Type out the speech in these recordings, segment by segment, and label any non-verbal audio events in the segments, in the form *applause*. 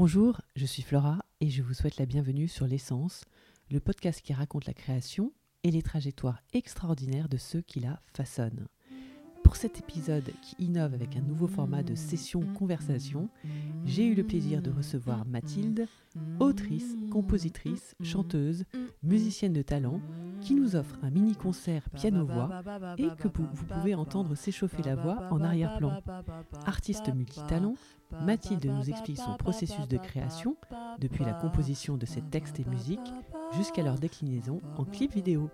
Bonjour, je suis Flora et je vous souhaite la bienvenue sur L'essence, le podcast qui raconte la création et les trajectoires extraordinaires de ceux qui la façonnent. Pour cet épisode qui innove avec un nouveau format de session conversation, j'ai eu le plaisir de recevoir Mathilde, autrice, compositrice, chanteuse, musicienne de talent, qui nous offre un mini-concert piano-voix et que vous pouvez entendre s'échauffer la voix en arrière-plan. Artiste multitalent, Mathilde nous explique son processus de création, depuis la composition de ses textes et musiques jusqu'à leur déclinaison en clip vidéo.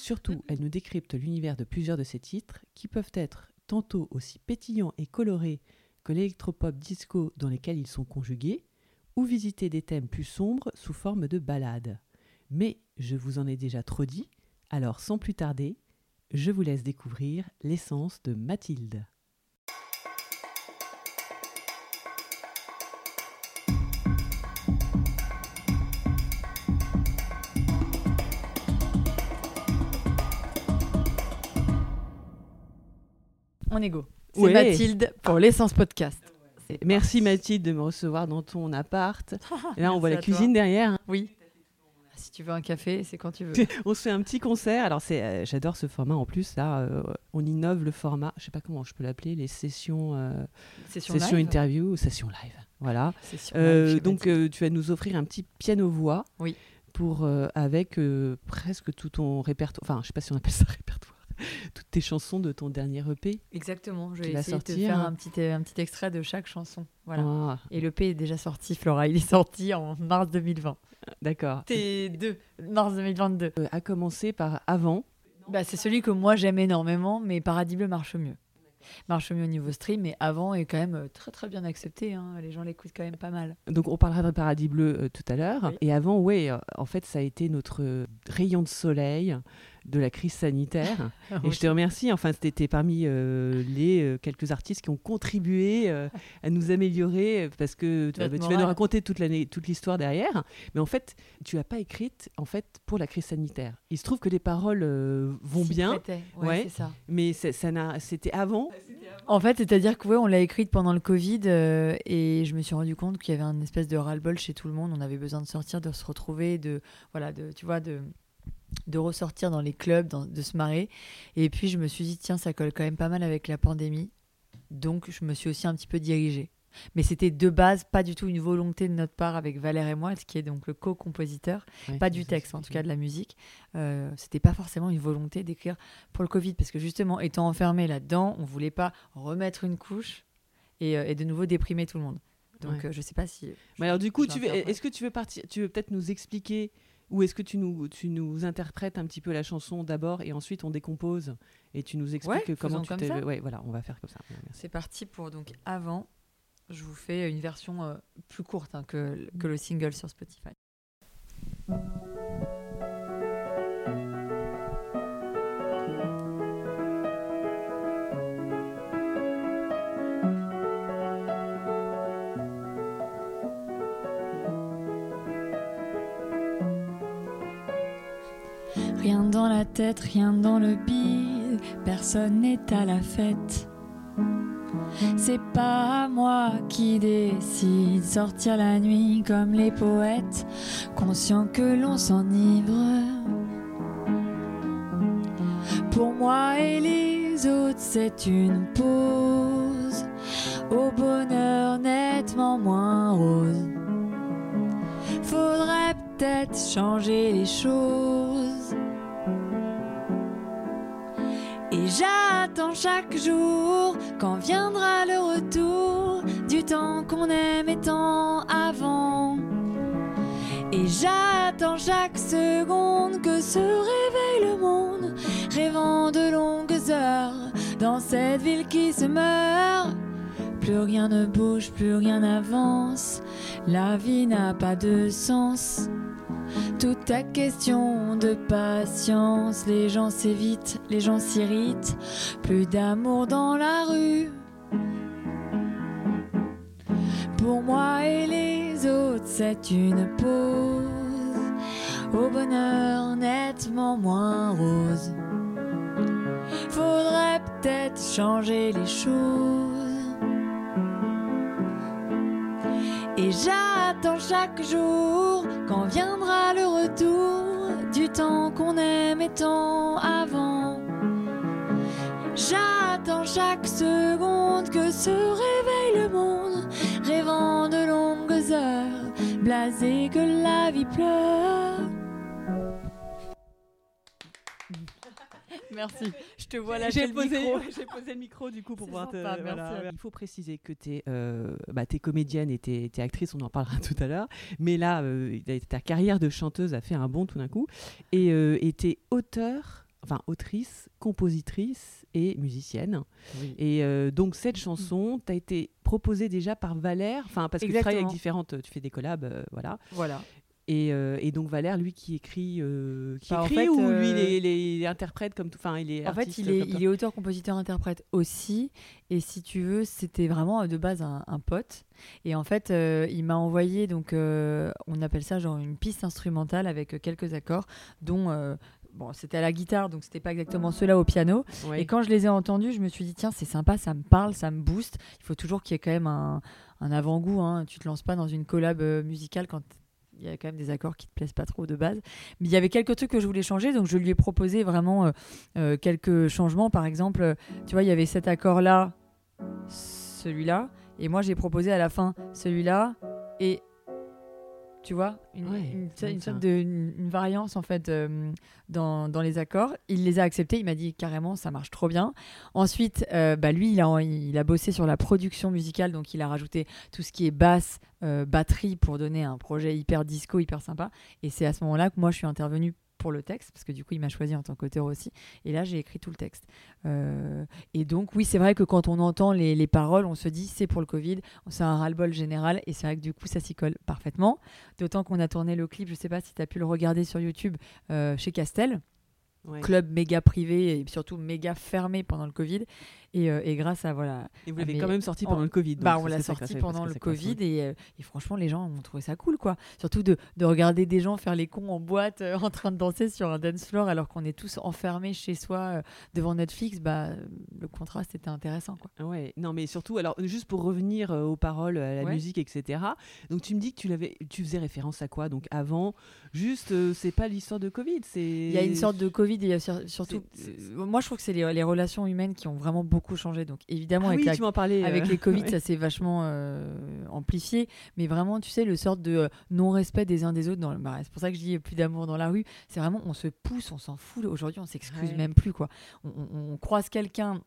Surtout, elle nous décrypte l'univers de plusieurs de ses titres, qui peuvent être tantôt aussi pétillants et colorés que l'électropop disco dans lesquels ils sont conjugués, ou visiter des thèmes plus sombres sous forme de ballades. Mais je vous en ai déjà trop dit, alors sans plus tarder, je vous laisse découvrir l'essence de Mathilde. On est go. C'est Ouais. Mathilde pour l'essence podcast. Merci. Mathilde de me recevoir dans ton appart. *laughs* Et là, on voit la cuisine derrière. Oui. Si tu veux un café, c'est quand tu veux. *laughs* On se fait un petit concert. Alors, c'est, euh, j'adore ce format en plus. Là, euh, on innove le format. Je sais pas comment je peux l'appeler, les sessions, euh, Session sessions live. interview ou sessions live. Voilà. Session Euh, live donc, tu vas nous offrir un petit piano-voix. Oui. Pour, euh, avec presque tout ton répertoire. Enfin, je sais pas si on appelle ça *laughs* répertoire. *laughs* Toutes tes chansons de ton dernier EP. Exactement. Je vais essayer de faire hein. un petit, un petit extrait de chaque chanson. Voilà. Ah, Et le P est déjà sorti, Flora. Il est sorti en mars 2020. d'accord. T2, mars 2022. Euh, à commencer par avant. Bah, c'est celui que moi j'aime énormément, mais Paradis Bleu marche mieux. Marche mieux au niveau stream, mais avant est quand même euh, très très bien accepté. hein. Les gens l'écoutent quand même pas mal. Donc on parlera de Paradis Bleu euh, tout à l'heure. Oui. Et avant, ouais, euh, en fait, ça a été notre euh, rayon de soleil de la crise sanitaire. *laughs* Et je te remercie. Enfin, c'était parmi euh, les euh, quelques artistes qui ont contribué euh, à nous améliorer parce que tu, vas- Notre tu vas nous raconter toute l'année, toute l'histoire derrière. Mais en fait, tu l'as pas écrite en fait pour la crise sanitaire. Il se trouve que les paroles euh, vont bien, prêtait. Ouais, ça. mais c'est- ça n'a, c'était avant. En fait, c'est-à-dire que ouais, on l'a écrite pendant le Covid euh, et je me suis rendu compte qu'il y avait un espèce de ras-le-bol chez tout le monde. On avait besoin de sortir, de se retrouver, de voilà, de tu vois, de de ressortir dans les clubs, dans- de se marrer. Et puis je me suis dit tiens, ça colle quand même pas mal avec la pandémie. Donc je me suis aussi un petit peu dirigée. Mais c'était de base pas du tout une volonté de notre part avec Valère et moi, qui est donc le co-compositeur Ouais, pas du texte, en tout cas de la musique. Euh, C'était pas forcément une volonté d'écrire pour le Covid, parce que justement, étant enfermé là-dedans, on voulait pas remettre une couche et, euh, et de nouveau déprimer tout le monde. Donc, Ouais. euh, je sais pas si. Mais alors du coup, tu veux, est-ce que tu veux partir Tu veux peut-être nous expliquer ou est-ce que tu nous, tu nous interprètes un petit peu la chanson d'abord et ensuite on décompose et tu nous expliques Ouais, comment tu comme t'es. Ouais, voilà, on va faire comme ça. C'est parti pour donc avant. Je vous fais une version euh, plus courte hein, que, que le single sur Spotify. Tête, rien dans le bide, personne n'est à la fête. C'est pas moi qui décide sortir la nuit comme les poètes, conscient que l'on s'enivre. Pour moi et les autres, c'est une pause au bonheur nettement moins rose. Faudrait peut-être changer les choses. J'attends chaque jour quand viendra le retour du temps qu'on aimait tant avant. Et j'attends chaque seconde que se réveille le monde, rêvant de longues heures dans cette ville qui se meurt. Plus rien ne bouge, plus rien n'avance, la vie n'a pas de sens. Tout est question de patience, les gens s'évitent, les gens s'irritent, plus d'amour dans la rue. Pour moi et les autres, c'est une pause au bonheur nettement moins rose. Faudrait peut-être changer les choses. Et j'attends chaque jour quand viendra le retour du temps qu'on aimait tant avant. J'attends chaque seconde que se réveille le monde, rêvant de longues heures, blasé que la vie pleure. Merci. Je te vois là. *laughs* J'ai posé, *laughs* j'ai posé le micro du coup pour pouvoir te. sympa, merci voilà. Il faut préciser que tu es, bah, t'es comédienne et tu es, actrice, on en parlera *laughs* tout à l'heure. Mais là, euh, ta carrière de chanteuse a fait un bond tout d'un coup. Et euh, tu es auteur, enfin autrice, compositrice et musicienne. Et euh, donc cette chanson t'a été proposée déjà par Valère, enfin parce que tu travailles avec différentes, tu fais des collabs, euh, voilà. Voilà. Et, euh, et donc Valère, lui, qui écrit, euh, qui Bah, en écrit fait, ou euh, lui, il, est- il est- il interprète comme tout, enfin, il est En fait, il est, il auteur, compositeur, interprète aussi. Et si tu veux, c'était vraiment euh, de base un, un pote. Et en fait, euh, il m'a envoyé, donc, euh, on appelle ça genre une piste instrumentale avec euh, quelques accords, dont. euh, Bon, c'était à la guitare, donc c'était pas exactement ceux-là au piano. Et quand je les ai entendus, je me suis dit, tiens, c'est sympa, ça me parle, ça me booste. Il faut toujours qu'il y ait quand même un, un avant-goût. Hein. Tu te lances pas dans une collab euh, musicale quand il y a quand même des accords qui te plaisent pas trop de base. Mais il y avait quelques trucs que je voulais changer, donc je lui ai proposé vraiment euh, euh, quelques changements. Par exemple, euh, tu vois, il y avait cet accord-là, celui-là, et moi j'ai proposé à la fin celui-là et tu vois une, Ouais, une- sorte de une variance en fait euh, dans, dans les accords. Il les a acceptés, il m'a dit carrément ça marche trop bien. Ensuite, euh, bah, lui il a, il a bossé sur la production musicale, donc il a rajouté tout ce qui est basse, euh, batterie pour donner un projet hyper disco, hyper sympa. Et c'est à ce moment-là que moi je suis intervenue pour le texte, parce que du coup il m'a choisi en tant qu'auteur aussi. Et là j'ai écrit tout le texte. Euh, et donc oui c'est vrai que quand on entend les, les paroles, on se dit c'est pour le Covid, c'est un ras-le-bol général. Et c'est vrai que du coup ça s'y colle parfaitement. D'autant qu'on a tourné le clip, je sais pas si tu as pu le regarder sur YouTube, euh, chez Castel Ouais. club méga privé et surtout méga fermé pendant le Covid. Et, euh, et grâce à voilà, Et vous l'avez quand même sorti on- pendant le Covid. donc bah, on l'a sorti pendant le Covid et, euh, et franchement les gens ont trouvé ça cool quoi. Surtout de, de regarder des gens faire les cons en boîte euh, *laughs* en train de danser sur un dance floor alors qu'on est tous enfermés chez soi euh, devant Netflix. Bah le contraste était intéressant quoi. Ouais, non, mais surtout, alors juste pour revenir aux paroles, à la Ouais. musique, etc. Donc tu me dis que tu l'avais, tu faisais référence à quoi Donc avant, juste, euh, c'est pas l'histoire de Covid, c'est. Il y a une sorte de Covid et il y a sur- surtout. Moi je trouve que c'est les, les relations humaines qui ont vraiment beaucoup changé. Donc évidemment Ah avec oui, la parlais. Avec euh, les *laughs* Covid, ouais. ça s'est vachement euh, amplifié. Mais vraiment, tu sais, le sorte de euh, non-respect des uns des autres. Dans le... bah, c'est pour ça que je dis plus d'amour dans la rue. C'est vraiment, on se pousse, on s'en fout. Aujourd'hui, on s'excuse Ouais. même plus. quoi. On, on- on croise quelqu'un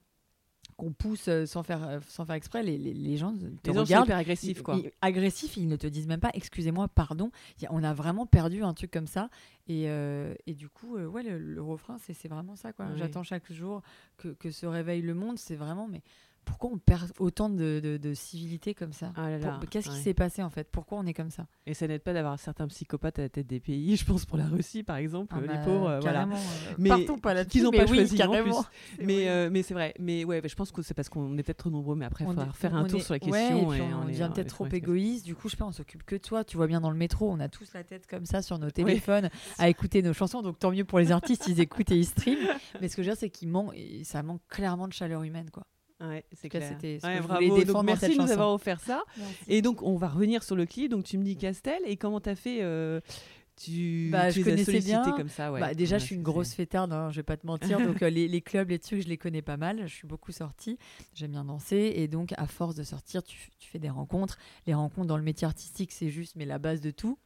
qu'on pousse euh, sans faire, euh, sans faire exprès. Les, les- les gens te Les regardent. hyper agressifs, ils- quoi. ils- agressifs, ils ne te disent même pas excusez-moi, pardon. On a vraiment perdu un truc comme ça. Et, euh, et du coup, euh, ouais, le, le refrain, c'est vraiment ça. quoi. J'attends chaque jour que, que se réveille le monde. C'est vraiment, mais pourquoi on perd autant de, de- de civilité comme ça Ah là là, Pour- Qu'est-ce qui s'est passé en fait? Pourquoi on est comme ça? Et ça n'aide pas d'avoir certains psychopathes à la tête des pays. *laughs* Je pense pour la Russie, par exemple, Ah les bah, pauvres, euh, voilà. euh, Mais partons pas là-dessus. qu'ils ont mais pas oui, choisi, en carrément. plus. *laughs* C'est Mais, vrai. euh, mais c'est vrai. Mais ouais, je pense que c'est parce qu'on est peut-être trop nombreux. Mais après, il On faudra faire un on tour est- sur la ouais, question. et puis et on, est- devient est peut-être trop égoïste. Du coup, je sais pas, on s'occupe que de toi. Tu vois bien dans le métro, on a tous la tête comme ça sur nos téléphones à écouter nos chansons. Donc tant mieux pour les artistes, ils écoutent et ils streament. Mais ce que je veux dire, c'est qu'il manque, ça manque clairement de chaleur humaine, quoi. Ouais, c'est clair. c'était ce Ouais, que je bravo. voulais Donc, merci de nous avoir offert ça. Et donc, on va revenir sur le clip. Donc, tu me dis Castel. Et comment t'as fait euh, Tu, Bah, tu je les connaissais bien. comme ça, ouais. Bah, déjà, Ouais, je suis une grosse fêtarde, hein, je vais pas te mentir. Donc, *laughs* euh, les, les clubs, les trucs, je les connais pas mal. Je suis beaucoup sortie. J'aime bien danser. Et donc, à force de sortir, tu, tu fais des rencontres. Les rencontres dans le métier artistique, c'est juste, mais la base de tout.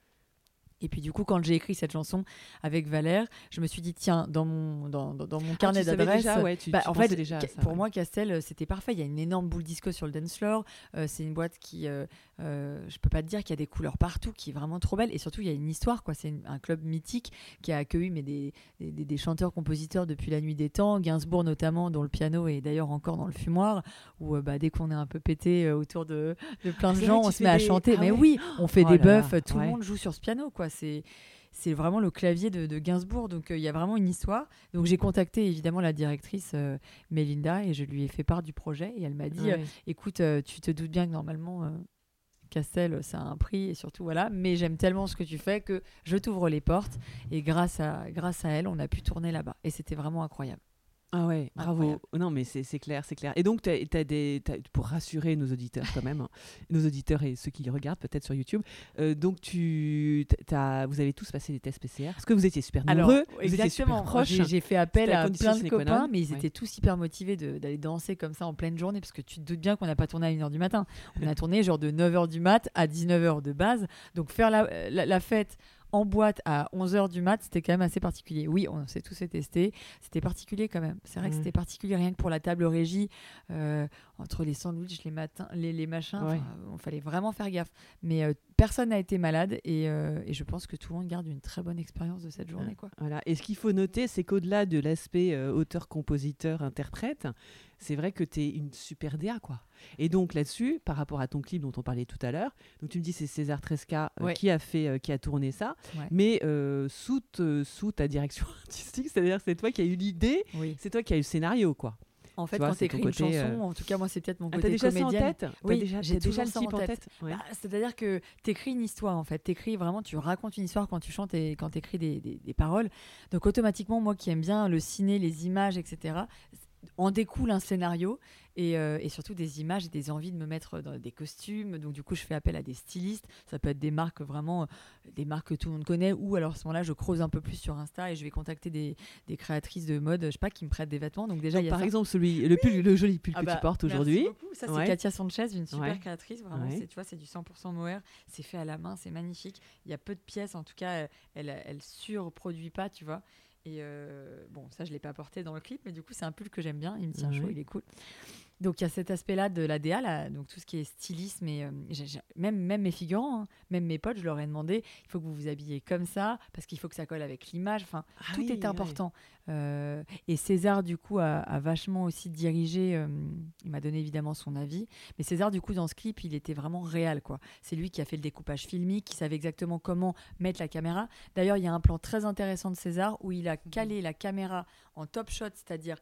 Et puis du coup, quand j'ai écrit cette chanson avec Valère, je me suis dit tiens, dans mon dans, dans- dans mon Ah, carnet savais d'adresses, ouais, bah, en fait, déjà ça, pour ouais. moi, Castel, euh, c'était parfait. Il y a une énorme boule disco sur le dance floor. Euh, c'est une boîte qui, euh, euh, je peux pas te dire qu'il y a des couleurs partout, qui est vraiment trop belle. Et surtout, il y a une histoire. quoi. C'est un club mythique qui a accueilli mais des, des, chanteurs-compositeurs depuis la nuit des temps. Gainsbourg notamment, dont le piano est d'ailleurs encore dans le fumoir. Où euh, bah, dès qu'on est un peu pété autour de, de plein de gens, on se met à chanter. Ah mais ouais oui, on fait Oh des là buffs. Tout le monde joue sur ce piano. quoi. C'est c'est vraiment le clavier de, de Gainsbourg. Donc euh, il y a vraiment une histoire. Donc j'ai contacté évidemment la directrice euh, Mélinda et je lui ai fait part du projet et elle m'a dit Ouais. euh, écoute, euh, tu te doutes bien que normalement Castel ça a un prix et surtout voilà, mais j'aime tellement ce que tu fais que je t'ouvre les portes et grâce à grâce à elle on a pu tourner là-bas et c'était vraiment incroyable. Ah ouais, bravo. Incroyable. Non, mais c'est clair, c'est clair. Et donc, t'as des, pour rassurer nos auditeurs quand même, hein, nos auditeurs et ceux qui les regardent peut-être sur YouTube, euh, donc tu, t'as- vous avez tous passé les tests PCR. Est-ce que vous étiez super Alors, nombreux Vous étiez exactement. proches J'ai fait appel à plein de copains, mais ils Ouais. étaient tous hyper motivés d'aller danser comme ça en pleine journée, parce que tu te doutes bien qu'on n'a pas tourné à 1h du matin. On a *laughs* tourné genre de 9h du mat à 19h de base. Donc faire la, la- la fête en boîte à 11h du mat, c'était quand même assez particulier. Oui, on s'est tous fait tester. C'était particulier quand même. C'est vrai que Ouais. c'était particulier rien que pour la table régie, euh, entre les sandwichs, les matins, les, les machins. Ouais. On fallait vraiment faire gaffe. Mais euh, personne n'a été malade et, euh, et je pense que tout le monde garde une très bonne expérience de cette journée. Quoi. Voilà. Et ce qu'il faut noter, c'est qu'au-delà de l'aspect euh, auteur, compositeur, interprète, c'est vrai que tu es une super DA. Quoi. Et donc là-dessus, par rapport à ton clip dont on parlait tout à l'heure, donc tu me dis c'est César Tresca euh, Ouais. qui, a fait, euh, qui a tourné ça, Ouais. mais euh, sous, te- sous ta direction *laughs* artistique, c'est-à-dire c'est toi qui as eu l'idée, Oui. c'est toi qui as eu le scénario. quoi. En fait, Tu vois, quand c'est tu écris une chanson, euh, en tout cas, moi, c'est peut-être mon Ah, côté t'as déjà ça en comédienne. tête? Oui, déjà, j'ai déjà le type en en tête. tête? Ouais. Bah, C'est-à-dire que tu écris une histoire, en fait. Tu écris vraiment, tu racontes une histoire quand tu chantes et quand tu écris des, des- des paroles. Donc, automatiquement, moi qui aime bien le ciné, les images, etc., en découle un scénario et, euh, et surtout des images et des envies de me mettre dans des costumes. Donc, du coup, je fais appel à des stylistes. Ça peut être des marques vraiment, euh, des marques que tout le monde connaît, ou alors à ce moment-là, je creuse un peu plus sur Insta et je vais contacter des, des créatrices de mode, je sais pas, qui me prêtent des vêtements. Donc, déjà, il y a Par ça. exemple, celui, le, pull, le joli pull Ah que bah, tu portes merci aujourd'hui. Ça, c'est Ouais. Katia Sanchez, une super Ouais. créatrice. Vraiment, Ouais. c'est, tu vois, c'est du 100% mohair. C'est fait à la main, c'est magnifique. Il y a peu de pièces, en tout cas, euh, elle, elle surproduit pas, tu vois. Et euh, bon, ça, je l'ai pas porté dans le clip, mais du coup, c'est un pull que j'aime bien. Il me tient chaud, il est cool. Donc, il y a cet aspect-là de la DA, là, donc tout ce qui est stylisme. Et, euh, même, même mes figurants, hein, même mes potes, je leur ai demandé il faut que vous vous habillez comme ça, parce qu'il faut que ça colle avec l'image. Enfin, Ah tout oui, est important. Euh, et César, du coup, a, a vachement aussi dirigé. euh, il m'a donné évidemment son avis. Mais César, du coup, dans ce clip, il était vraiment réel. quoi. C'est lui qui a fait le découpage filmique, qui savait exactement comment mettre la caméra. D'ailleurs, il y a un plan très intéressant de César où il a Mhm. calé la caméra en top shot, c'est-à-dire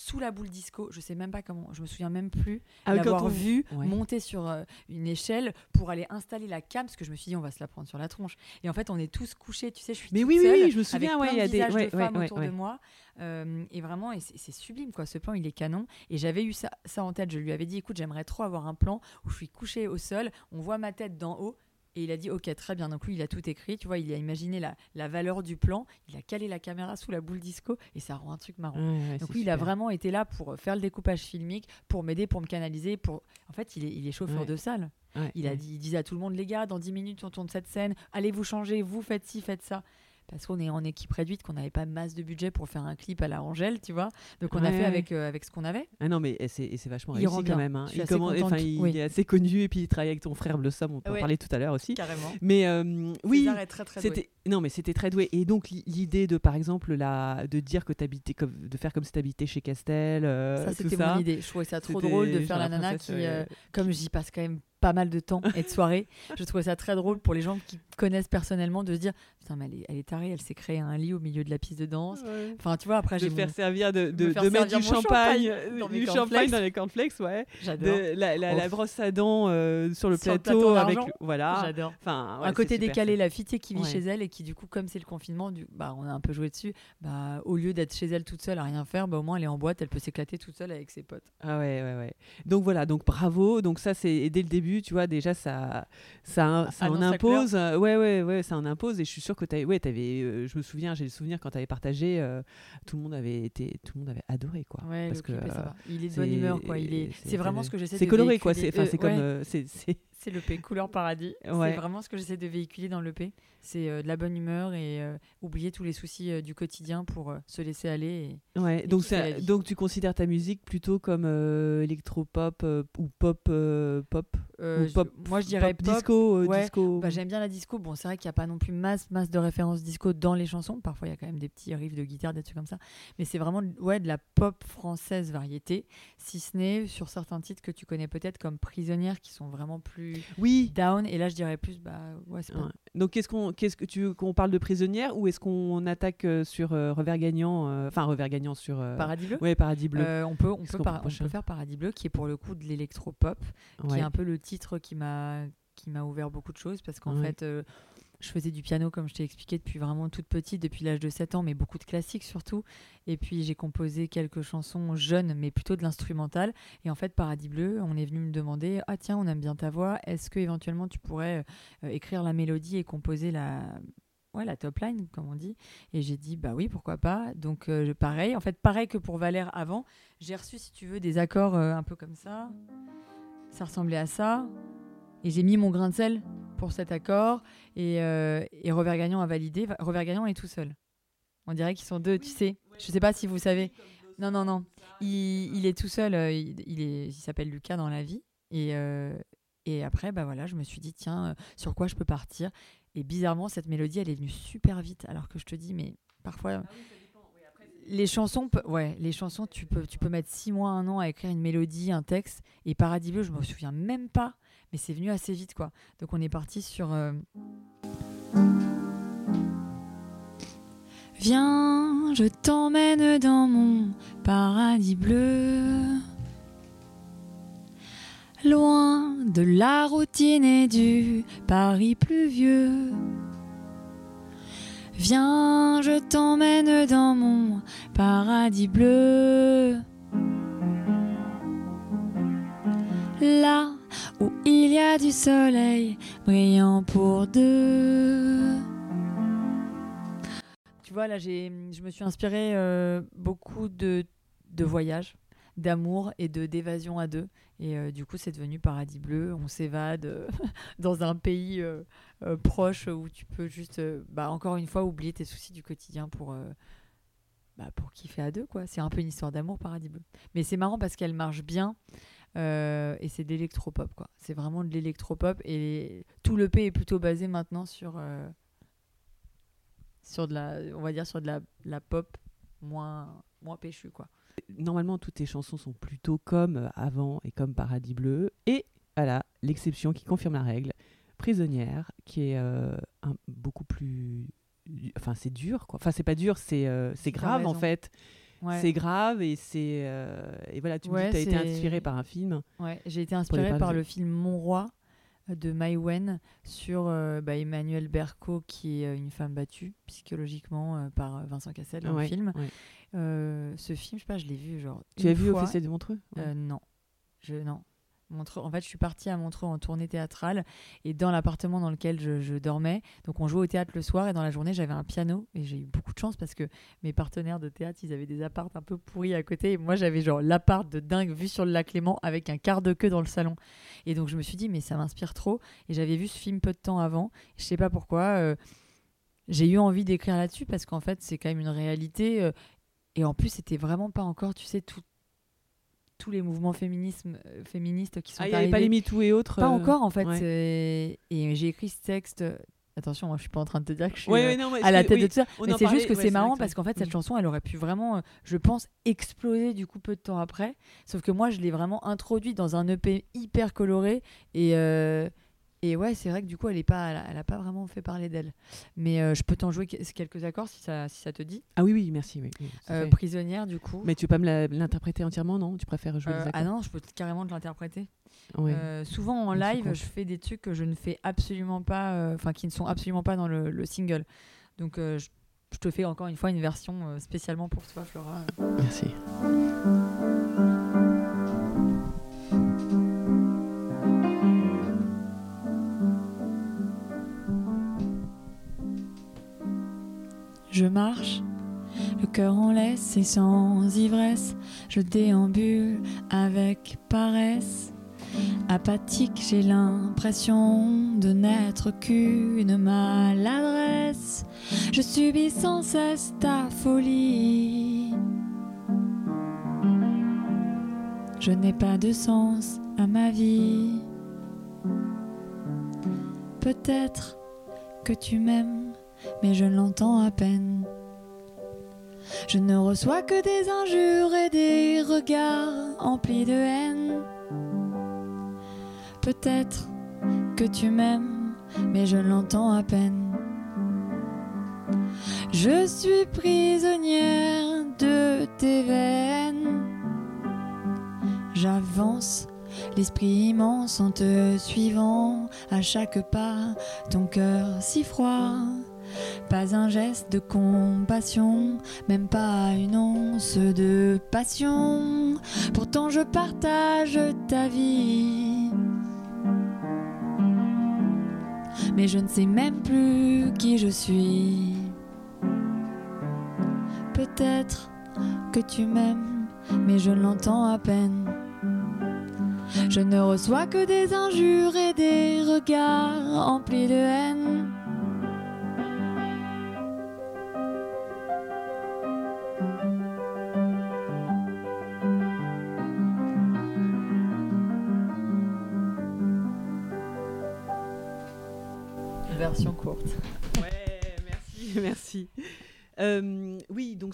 sous la boule disco. Je sais même pas comment, je me souviens même plus Ah l'avoir on- vu Ouais. monter sur euh, une échelle pour aller installer la cam, parce que je me suis dit, on va se la prendre sur la tronche. Et en fait, on est tous couchés, tu sais, je suis Mais toute oui, oui, seule, oui, je me souviens, il y a de des- ouais, de femmes ouais, autour de moi. Euh, et vraiment, et c'est c'est sublime, quoi. Ce plan, il est canon. Et j'avais eu ça, ça en tête. Je lui avais dit, écoute, j'aimerais trop avoir un plan où je suis couchée au sol, on voit ma tête d'en haut. Et il a dit, ok, très bien. Donc lui, il a tout écrit. Tu vois, il a imaginé la, la valeur du plan. Il a calé la caméra sous la boule disco et ça rend un truc marrant. Ouais, ouais, Donc lui, il a vraiment été là pour faire le découpage filmique, pour m'aider, pour me canaliser. Pour... En fait, il est, il est chauffeur Ouais. de salle. Il, a dit, il disait à tout le monde, les gars, dans 10 minutes, on tourne cette scène. Allez vous changer, vous faites ci, faites ça. Parce qu'on est en équipe réduite, qu'on n'avait pas masse de budget pour faire un clip à la Angèle, tu vois. Donc on Ouais, a fait ouais. avec, euh, avec ce qu'on avait. Ah non, mais c'est et c'est vachement Il réussi rend quand même. hein. Il, comment- oui. est assez connu et puis il travaille avec ton frère Blossom, on peut en parler tout à l'heure aussi. Carrément. Mais euh, oui, César est très très doué. c'était non, mais c'était très doué. Et donc li- l'idée de par exemple la de dire que t'habitais comme de faire comme si t'habitais chez Castel, euh, Ça, c'était mon idée. Je trouvais ça trop drôle de faire la nana qui, euh, euh, comme j'y passe quand même pas mal de temps et de soirées, *laughs* je trouvais ça très drôle pour les gens qui connaissent personnellement de se dire Putain, mais elle est, elle est tarée, elle s'est créée un lit au milieu de la piste de danse. Ouais. Enfin, tu vois, après, de j'ai faire mon- servir de, de, me faire de mettre du champagne, champagne dans du champagne dans les cornflakes, ouais. J'adore. De la, la, la Ouf. brosse à dents euh, sur le Sur plateau, avec voilà. J'adore. Enfin, ouais, un côté décalé, la fille qui vit Ouais. chez elle et qui du coup comme c'est le confinement, du, bah on a un peu joué dessus. Bah au lieu d'être chez elle toute seule à rien faire, bah au moins elle est en boîte, elle peut s'éclater toute seule avec ses potes. Ah ouais, ouais, ouais. Donc voilà, donc bravo. Donc ça, c'est dès le début, tu vois, déjà ça, ça, ça en Annonce la impose. Euh, Ouais, ouais, ouais, ça en impose. Et je suis sûre que tu ouais, avais, je me souviens, j'ai le souvenir quand tu avais partagé, euh, tout le monde avait été, tout le monde avait adoré, quoi. Ouais, Parce que est euh. Il est de bonne humeur quoi. C'est- vraiment ce que j'essaie de C'est coloré, quoi. C'est, véhiculer. enfin, c'est Euh, comme, ouais. euh, c'est, c'est- C'est le P, couleur paradis. Ouais. C'est vraiment ce que j'essaie de véhiculer dans le P. C'est euh, de la bonne humeur et euh, oublier tous les soucis euh, du quotidien pour se laisser aller. et- Ouais, Et donc, ça- tu considères ta musique plutôt comme électropop ou pop, pop, ou je- pop moi je dirais pop, pop. disco, ouais. disco. Bah, J'aime bien la disco. Bon, c'est vrai qu'il n'y a pas non plus masse, masse de références disco dans les chansons. Parfois, il y a quand même des petits riffs de guitare, des trucs comme ça. Mais c'est vraiment ouais, de la pop française variété, si ce n'est sur certains titres que tu connais peut-être comme Prisonnière, qui sont vraiment plus oui. down. Et là, je dirais plus, bah ouais, c'est pas. Ouais. Donc qu'est-ce qu'on, qu'est-ce que tu, qu'on parle de prisonnière ou est-ce qu'on attaque euh, sur euh, revers gagnant, euh, enfin revers gagnant sur. Paradis bleu Ouais, paradis bleu. On peut, on peut, par- on peut faire Paradis bleu, qui est pour le coup de l'électropop, qui Ouais. est un peu le titre qui m'a qui m'a ouvert beaucoup de choses parce qu'en Ouais. fait, Je faisais du piano, comme je t'ai expliqué, depuis vraiment toute petite, depuis l'âge de 7 ans, mais beaucoup de classiques surtout. Et puis j'ai composé quelques chansons jeunes, mais plutôt de l'instrumental. Et en fait, Paradis Bleu, on est venu me demander Ah, tiens, on aime bien ta voix, est-ce que éventuellement tu pourrais euh, écrire la mélodie et composer la. Ouais, la top line, comme on dit? Et j'ai dit, bah oui, pourquoi pas. Donc, euh, pareil. En fait, pareil que pour Valère avant, j'ai reçu, si tu veux, des accords euh, un peu comme ça. Ça ressemblait à ça. Et j'ai mis mon grain de sel pour cet accord. Et, euh, et Robert Gagnon a validé. Va- Robert Gagnon est tout seul. On dirait qu'ils sont deux, tu sais. Je sais pas si vous savez. Non, non, non. Il, il est tout seul. euh, Il, s'appelle Lucas dans la vie. Et, euh, et après, bah voilà, je me suis dit, tiens, euh, sur quoi je peux partir? Et bizarrement, cette mélodie, elle est venue super vite. Alors que je te dis, mais parfois. Les chansons, ouais, les chansons, tu peux, tu peux mettre six mois, un an à écrire une mélodie, un texte. Et Paradis Bleu, je me souviens même pas, mais c'est venu assez vite, quoi. Donc on est parti sur. euh, Viens, je t'emmène dans mon paradis bleu. Loin de la routine et du Paris pluvieux. Viens, je t'emmène dans mon paradis bleu. Là où il y a du soleil brillant pour deux. Tu vois, là, je me suis inspirée euh, beaucoup de, de voyages, d'amour et de d'évasion à deux. Et euh, du coup, c'est devenu Paradis Bleu. On s'évade euh, *laughs* dans un pays proche où tu peux juste, bah, encore une fois, oublier tes soucis du quotidien pour, bah, pour kiffer à deux. quoi. C'est un peu une histoire d'amour, Paradis Bleu. Mais c'est marrant parce qu'elle marche bien. Euh, et c'est de l'électropop, quoi. C'est vraiment de l'électropop. Et tout le P est plutôt basé maintenant sur, euh, sur de la, on va dire sur de la, la pop moins, moins péchue, quoi. Normalement, toutes tes chansons sont plutôt comme avant et comme Paradis Bleu. Et voilà, l'exception qui confirme la règle. Prisonnière, qui est euh, un- beaucoup plus. Enfin, c'est dur, quoi. Enfin, c'est pas dur, c'est euh, grave, en fait. Ouais. C'est grave et c'est. euh, et voilà, tu me Ouais, dis que tu as été c'est- inspiré par un film. Ouais, j'ai été inspirée par le- film Mon Roi euh, de Mai Wen sur euh, bah, Emmanuel Berco, qui est euh, une femme battue psychologiquement euh, par Vincent Cassel dans Ouais, le film. ce film, je sais pas, je l'ai vu genre. Tu une as vu fois. Officier de Montreux? Non. Je, non. En fait, je suis partie à Montreux en tournée théâtrale et dans l'appartement dans lequel je, dormais, donc on jouait au théâtre le soir et dans la journée j'avais un piano et j'ai eu beaucoup de chance parce que mes partenaires de théâtre ils avaient des apparts un peu pourris à côté et moi j'avais genre l'appart de dingue vu sur le lac Léman avec un quart de queue dans le salon. Et donc je me suis dit mais ça m'inspire trop et j'avais vu ce film peu de temps avant. Je sais pas pourquoi euh, j'ai eu envie d'écrire là-dessus parce qu'en fait c'est quand même une réalité euh, et en plus c'était vraiment pas encore tu sais tout tous les mouvements féminisme, euh, féministes qui sont Ah, avait pas arrivés. les MeToo et autres Pas euh, encore en fait. ouais. c'est- Et j'ai écrit ce texte. Attention, moi je suis pas en train de te dire que je suis Ouais, euh, non, à la tête oui, de tout ça. Mais c'est juste que ouais, c'est marrant parce que- qu'en fait cette Mm. chanson elle aurait pu vraiment, euh, je pense, exploser du coup peu de temps après. Sauf que moi je l'ai vraiment introduit dans un EP hyper coloré et euh, et ouais c'est vrai que du coup elle est pas, elle a, elle a pas vraiment fait parler d'elle. Mais euh, je peux t'en jouer que- quelques accords si ça si ça te dit. Ah oui, oui, merci. Oui, oui, Euh, prisonnière du coup. Mais tu veux pas me l'interpréter entièrement, non? Tu préfères jouer Euh, ah accords non, je peux carrément te l'interpréter. Ouais. Euh, souvent en On se live, je fais des trucs que je ne fais absolument pas, enfin qui ne sont absolument pas dans le, le single. Donc je, je te fais encore une fois une version spécialement pour toi, Flora. Merci. Je marche, le cœur en laisse et sans ivresse, je déambule avec paresse. Apathique, j'ai l'impression de n'être qu'une maladresse. Je subis sans cesse ta folie. Je n'ai pas de sens à ma vie. Peut-être que tu m'aimes mais je l'entends à peine. Je ne reçois que des injures et des regards emplis de haine. Peut-être que tu m'aimes, mais je l'entends à peine. Je suis prisonnière de tes veines. J'avance l'esprit immense en te suivant à chaque pas, ton cœur si froid. Pas un geste de compassion, même pas une once de passion. Pourtant je partage ta vie. Mais je ne sais même plus qui je suis. Peut-être que tu m'aimes, mais je l'entends à peine. Je ne reçois que des injures et des regards emplis de haine.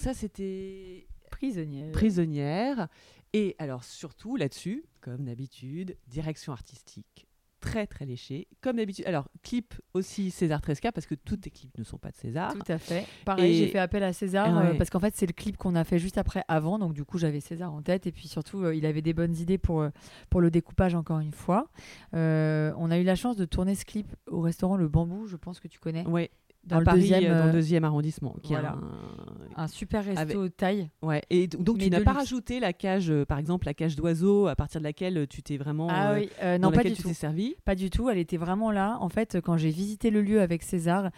Ça c'était Prisonnière. prisonnière. Et alors surtout là-dessus, comme d'habitude, direction artistique très très léchée, comme d'habitude. Alors clip aussi César Tresca parce que tous tes clips ne sont pas de César. Tout à fait. Pareil, Et- j'ai fait appel à César euh, parce qu'en fait, c'est le clip qu'on a fait juste après, avant. Donc, du coup, j'avais César en tête. Et puis surtout, euh, il avait des bonnes idées pour, euh, pour le découpage, encore une fois. On a eu la chance de tourner ce clip au restaurant Le Bambou, je pense que tu connais. Ouais. Dans à le Paris, deuxième, euh, dans le euh, deuxième arrondissement. Qui voilà. a un- Un super resto Avec- taille. Ouais. Et donc tu n'as pas luxe. rajouté la cage, euh, par exemple la cage d'oiseau, à partir de laquelle euh, tu t'es vraiment Ah euh, oui, euh, dans non, pas du tu tout. t'es servi? Pas du tout, elle était vraiment là. En fait, quand j'ai visité le lieu avec César,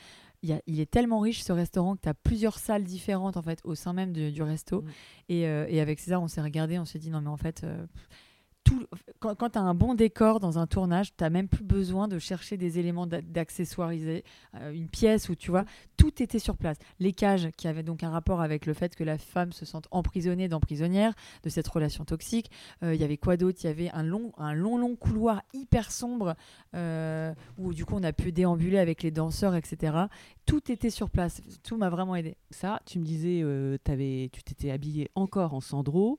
il, y a- il est tellement riche ce restaurant que tu as plusieurs salles différentes en fait au sein même du, du resto. Mm. Et, euh, et avec César, on s'est regardé, on s'est dit non mais en fait, euh, quand, tu as un bon décor dans un tournage, tu même plus besoin de chercher des éléments d'a- d'accessoiriser euh, une pièce où tu vois, tout était sur place. Les cages qui avaient donc un rapport avec le fait que la femme se sente emprisonnée dans prisonnière de cette relation toxique. Euh, Il y avait quoi d'autre? Il y avait un long, un long, long couloir hyper sombre euh, où du coup on a pu déambuler avec les danseurs, etc. Tout était sur place. Tout m'a vraiment aidé. Ça, tu me disais, tu t'étais habillé encore en Sandro.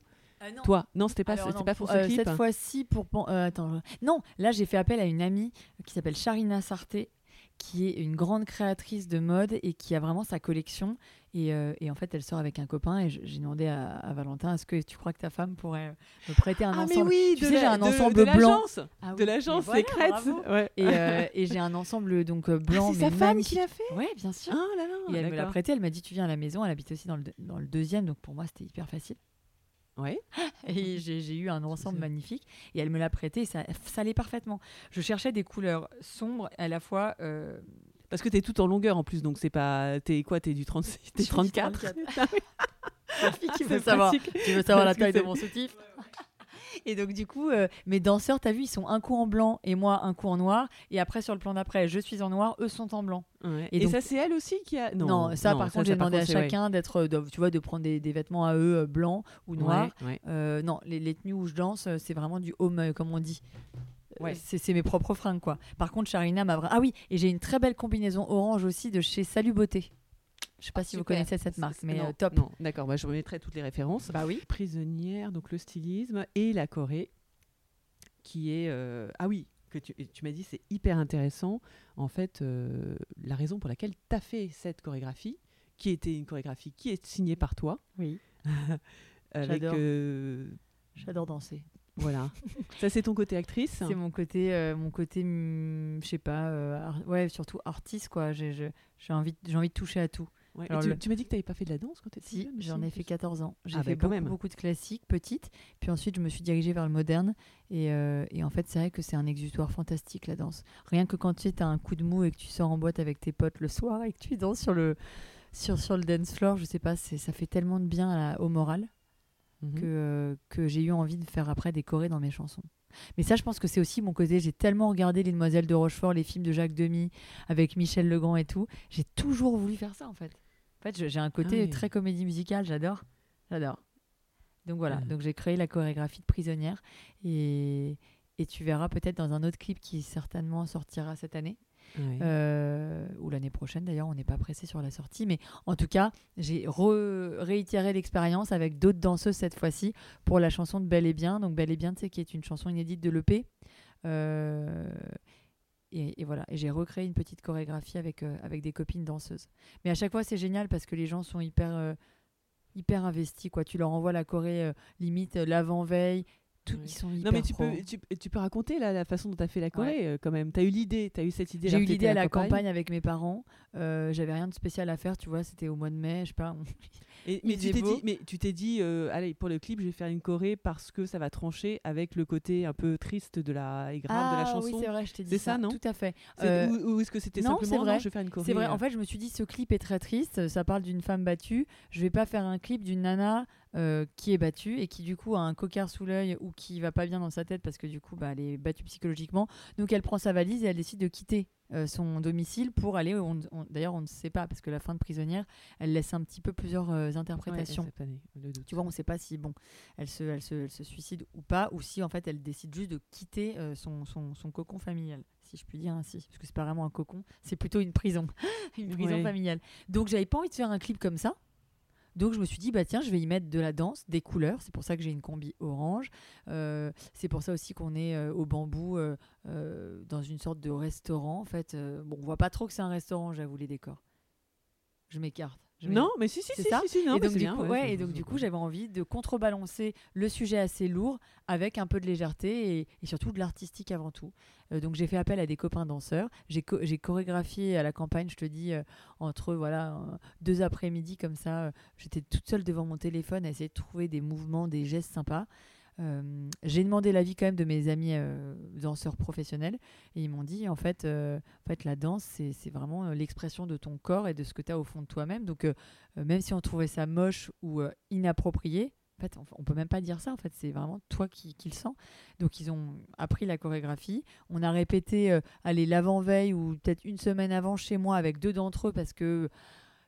Toi, non, c'était pas, Alors non, pas pour pour- ce euh, clip. Cette fois-ci, pour. euh, attends. Non, là, j'ai fait appel à une amie qui s'appelle Charina Sarté, qui est une grande créatrice de mode et qui a vraiment sa collection. Et, euh, et en fait, elle sort avec un copain. Et j'ai demandé à, à Valentin est-ce que tu crois que ta femme pourrait me prêter un ah mais ensemble oui, Tu de sais, j'ai un de- ensemble de blanc. l'agence, Ah de oui, l'agence mais voilà, secrète. Ouais. Et, euh, et j'ai un ensemble donc euh, Ah, blanc. c'est sa mais femme magnifique. qui l'a fait? Ouais, bien sûr. Ah là là. et elle me l'a prêté. Elle m'a dit tu viens à la maison. Elle habite aussi dans le, deux- dans le deuxième, donc pour moi c'était hyper facile. Ouais. *laughs* Et j'ai eu un ensemble magnifique et elle me l'a prêté et ça, ça allait parfaitement. Je cherchais des couleurs sombres à la fois. euh, Parce que t'es tout en longueur en plus, donc c'est pas. T'es quoi T'es du 36, Je t'es suis du 34. 34. La fille qui C'est veut savoir, tu veux savoir la taille de mon soutif? Et donc du coup, euh, mes danseurs, t'as vu, ils sont un coup en blanc et moi un coup en noir. Et après sur le plan d'après, je suis en noir, eux sont en blanc. Ouais. Et Et, donc- ça, c'est elle aussi qui a. Non, Non, ça non, par contre, j'ai demandé à ouais. chacun d'être, euh, de, tu vois, de prendre des, des vêtements à eux euh, blancs ou noirs. Ouais. Euh, non, les, les tenues où je danse, c'est vraiment du home, comme on dit. Ouais. C'est mes propres fringues, quoi. Par contre, Charina m'a. Ah oui, et j'ai une très belle combinaison orange aussi de chez Salut Beauté. Je sais pas Ah, si vous connaissez cette marque, mais non, euh, top. D'accord, bah, je remettrai toutes les références. Bah oui. Prisonnière, donc le stylisme et la Corée, qui est. euh, Ah oui, que tu, tu m'as dit, c'est hyper intéressant. En fait, euh, la raison pour laquelle tu as fait cette chorégraphie, qui était une chorégraphie qui est signée par toi, Oui. *laughs* avec. J'adore. J'adore danser. voilà. *laughs* ça, c'est ton côté actrice? C'est mon côté, euh, mon côté, hum, je sais pas, euh, ouais, surtout artiste, quoi. J'ai envie, j'ai envie de toucher à tout. Ouais, et Alors, tu le- tu m'as dit que tu n'avais pas fait de la danse quand tu étais Si, j'en ai fait plus. 14 ans. J'ai Ah bah, fait quand beaucoup, même. beaucoup de classiques, petite. Puis ensuite, je me suis dirigée vers le moderne. Et, euh, et en fait, c'est vrai que c'est un exutoire fantastique, la danse. Rien que quand tu as un coup de mou et que tu sors en boîte avec tes potes le soir et que tu danses sur le, sur, sur le dance floor, je sais pas, ça fait tellement de bien la- au moral Mhm. que, euh, que j'ai eu envie de faire après des chorés dans mes chansons. Mais ça, je pense que c'est aussi mon côté. J'ai tellement regardé Les Demoiselles de Rochefort, les films de Jacques Demy avec Michel Legrand et tout. J'ai toujours voulu faire ça, en fait. En fait, j'ai un côté Ah oui. très comédie musicale. J'adore. J'adore. Donc voilà. Ah. Donc j'ai créé la chorégraphie de Prisonnière. Et, et tu verras peut-être dans un autre clip qui certainement sortira cette année. Euh, ou l'année prochaine d'ailleurs, on n'est pas pressé sur la sortie, mais en tout cas, j'ai réitéré l'expérience avec d'autres danseuses cette fois-ci pour la chanson de Bel et Bien. Donc Bel et Bien, tu sais, qui est une chanson inédite de l'EP. Euh, et, et voilà, et j'ai recréé une petite chorégraphie avec, euh, avec des copines danseuses. Mais à chaque fois, c'est génial parce que les gens sont hyper, euh, hyper investis. Quoi. Tu leur envoies la choré euh, limite l'avant-veille, tout- ils sont Non, hyper mais tu peux, tu, tu peux raconter la façon dont tu as fait la Corée euh, quand même. Tu as eu l'idée, tu as eu cette idée. J'ai eu l'idée à la campagne avec mes parents. J'avais rien de spécial à faire, tu vois. C'était au mois de mai, je sais pas. Et- mais, tu t'es dit, mais tu t'es dit, euh, allez, pour le clip, je vais faire une Corée parce que ça va trancher avec le côté un peu triste de la, et grave de la Ah chanson. oui, c'est vrai, je t'ai dit C'est ça, non? Tout à fait. Euh, ou, ou est-ce que c'était simplement, c'est vrai. je vais faire une Corée C'est vrai, euh, en fait, je me suis dit, ce clip est très triste, ça parle d'une femme battue. Je vais pas faire un clip d'une nana euh, qui est battue et qui, du coup, a un cocard sous l'œil ou qui va pas bien dans sa tête parce que, du coup, bah, elle est battue psychologiquement. Donc, elle prend sa valise et elle décide de quitter euh, son domicile pour aller. D'ailleurs, on ne sait pas parce que la fin de prisonnière, elle laisse un petit peu plusieurs euh, interprétations. le doute. Tu vois, on ne sait pas si bon, elle se, elle, se, elle se suicide ou pas, ou si en fait elle décide juste de quitter euh, son, son, son cocon familial, si je puis dire ainsi, parce que c'est pas vraiment un cocon, c'est plutôt une prison, *laughs* une prison Ouais. familiale. Donc j'avais pas envie de faire un clip comme ça. Donc je me suis dit bah tiens je vais y mettre de la danse, des couleurs. C'est pour ça que j'ai une combi orange. Euh, c'est pour ça aussi qu'on est euh, au bambou euh, dans une sorte de restaurant. En fait, bon on voit pas trop que c'est un restaurant, j'avoue les décors. Je m'écarte. Je. Non, mais si, si, C'est si, ça si, si, non, et donc, du bien, coup, ouais, et donc du coup, j'avais envie de contrebalancer le sujet assez lourd avec un peu de légèreté et, et surtout de l'artistique avant tout. Euh, donc j'ai fait appel à des copains danseurs. J'ai co- chorégraphié à la campagne, je te dis, euh, entre voilà euh, deux après-midi comme ça. euh, J'étais toute seule devant mon téléphone à essayer de trouver des mouvements, des gestes sympas. Euh, j'ai demandé l'avis quand même de mes amis euh, danseurs professionnels et ils m'ont dit en fait, euh, en fait la danse c'est vraiment l'expression de ton corps et de ce que tu as au fond de toi-même. Donc même si on trouvait ça moche ou inapproprié, en fait, on, on peut même pas dire ça. En fait, c'est vraiment toi qui, qui le sens. Donc, ils ont appris la chorégraphie. On a répété, euh, allez, l'avant-veille ou peut-être une semaine avant chez moi avec deux d'entre eux parce que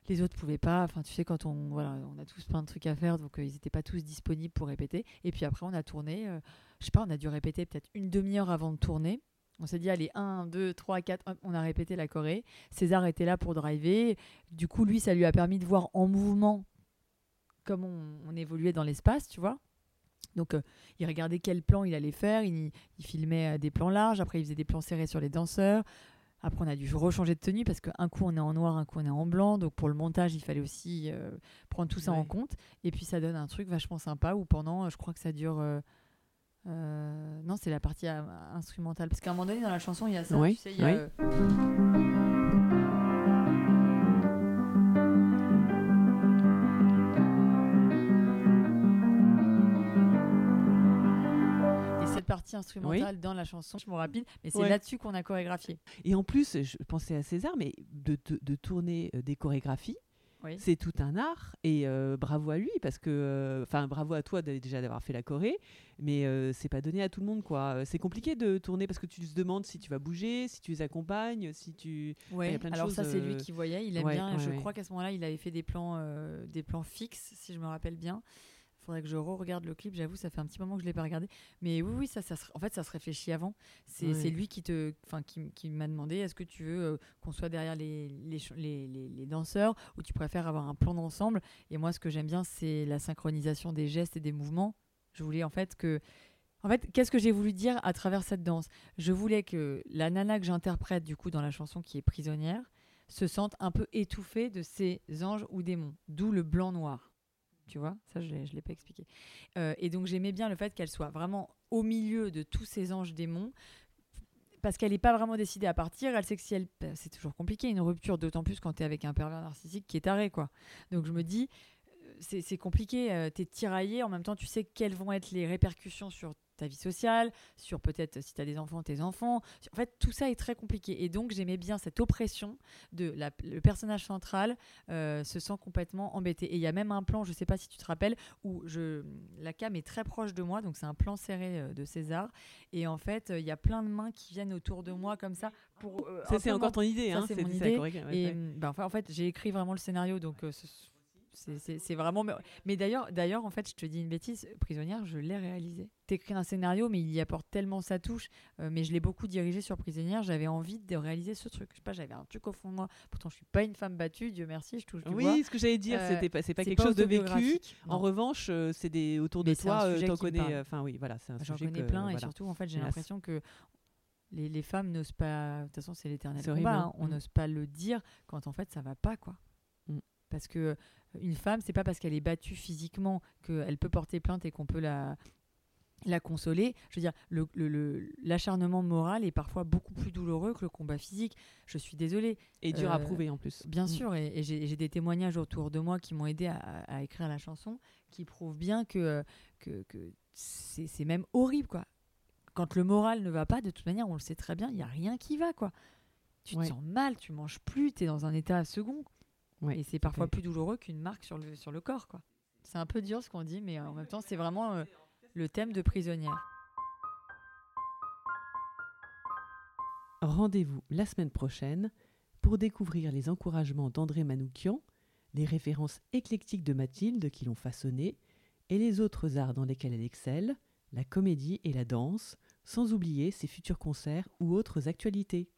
les autres pouvaient pas. Enfin, tu sais, quand on, voilà, on a tous plein de trucs à faire, donc euh, ils n'étaient pas tous disponibles pour répéter. Et puis après, on a tourné. euh, je sais pas, on a dû répéter peut-être une demi-heure avant de tourner. On s'est dit, allez, 1, 2, 3, 4, hop, on a répété la Corée. César était là pour driver. Du coup, lui, ça lui a permis de voir en mouvement comment on, on évoluait dans l'espace, tu vois. Donc, euh, il regardait quel plan il allait faire. Il, il filmait euh, des plans larges. Après, il faisait des plans serrés sur les danseurs. Après, on a dû rechanger de tenue parce qu'un coup, on est en noir, un coup, on est en blanc. Donc, pour le montage, il fallait aussi euh, prendre tout ça en compte. Et puis, ça donne un truc vachement sympa où pendant, euh, je crois que ça dure. euh, non, c'est la partie instrumentale. Parce qu'à un moment donné, dans la chanson, il y a ça. Oui, tu sais, il y a, oui. Partie instrumentale dans la chanson, je me rapide, mais c'est Ouais. là-dessus qu'on a chorégraphié. Et en plus, je pensais à César, mais de, de- de tourner euh, des chorégraphies, Oui. c'est tout un art. Et euh, bravo à lui, parce que, euh, enfin, bravo à toi déjà d'avoir fait la Corée, mais euh, c'est pas donné à tout le monde, quoi. C'est compliqué de tourner parce que tu te demandes si tu vas bouger, si tu les accompagnes, si tu. Ouais. il y a plein de Alors choses, ça c'est lui qui voyait, il aime ouais, bien. ouais, je crois qu'à ce moment-là, il avait fait des plans, des plans fixes, si je me rappelle bien. Il faudrait que je re-regarde le clip. J'avoue, ça fait un petit moment que je l'ai pas regardé. Mais oui, oui, ça, ça se- en fait, ça se réfléchit avant. C'est lui qui te, enfin, qui, qui m'a demandé est-ce que tu veux euh, qu'on soit derrière les, les, ch- les, les- les danseurs ou tu préfères avoir un plan d'ensemble? Et moi, ce que j'aime bien, c'est la synchronisation des gestes et des mouvements. Je voulais en fait que en fait, qu'est-ce que j'ai voulu dire à travers cette danse? Je voulais que la nana que j'interprète du coup dans la chanson qui est prisonnière se sente un peu étouffée de ces anges ou démons, d'où le blanc-noir. Tu vois, ça je ne l'ai pas expliqué. Euh, et donc j'aimais bien le fait qu'elle soit vraiment au milieu de tous ces anges démons, parce qu'elle n'est pas vraiment décidée à partir. Elle sait que si elle. bah, C'est toujours compliqué, une rupture, d'autant plus quand tu es avec un pervers narcissique qui est taré, quoi. Donc je me dis, euh, c'est compliqué, euh, t'es tiraillé, en même temps tu sais quelles vont être les répercussions sur ta vie sociale, sur peut-être si tu as des enfants, tes enfants. En fait, tout ça est très compliqué. Et donc, j'aimais bien cette oppression de la- le personnage central euh, se sent complètement embêté. Et il y a même un plan, je sais pas si tu te rappelles, où je, la cam est très proche de moi, donc c'est un plan serré euh, de César. Et en fait, euh, il y a plein de mains qui viennent autour de moi comme ça. Pour, euh, Ça, c'est encore ton idée, ça, hein c'est mon idée. Ouais, et ouais. bah, enfin, en fait, j'ai écrit vraiment le scénario, donc euh, ce- c'est- vraiment. Mais, d'ailleurs, d'ailleurs, en fait, je te dis une bêtise, Prisonnière, je l'ai réalisé. T'écris un scénario, mais il y apporte tellement sa touche. euh, mais je l'ai beaucoup dirigé sur Prisonnière. J'avais envie de réaliser ce truc. Je sais pas, j'avais un truc au fond de moi. Pourtant, je suis pas une femme battue, Dieu merci, je touche du bois. Oui, ce que j'allais dire, Euh, c'était pas, c'est pas quelque chose de vécu. En revanche, euh, c'est des autour de Mais toi, euh, t'en connais. Enfin oui, voilà, c'est un J'en connais que, plein et surtout, en fait, j'ai l'impression que les, les femmes n'osent pas. De toute façon, c'est l'éternel combat. hein. hein. On Mm. n'ose pas le dire quand en fait ça va pas, quoi. Mm. Parce que euh, une femme, c'est pas parce qu'elle est battue physiquement qu'elle peut porter plainte et qu'on peut la la consoler. Je veux dire, le- le- le- l'acharnement moral est parfois beaucoup plus douloureux que le combat physique. Je suis désolée, Et dur à Euh, prouver en plus. bien Mm. sûr, et, et j'ai des témoignages autour de moi qui m'ont aidé à, à écrire la chanson, qui prouvent bien que, que, que c'est c'est même horrible, quoi. Quand le moral ne va pas, de toute manière, on le sait très bien, il n'y a rien qui va, quoi. Tu Ouais. te sens mal, tu manges plus, tu es dans un état second. Ouais, et c'est parfois plus douloureux qu'une marque sur le, sur le corps, quoi. C'est un peu dur ce qu'on dit, mais en même temps, c'est vraiment euh, le thème de prisonnière. Rendez-vous la semaine prochaine pour découvrir les encouragements d'André Manoukian, les références éclectiques de Mathilde qui l'ont façonnée et les autres arts dans lesquels elle excelle, la comédie et la danse, sans oublier ses futurs concerts ou autres actualités.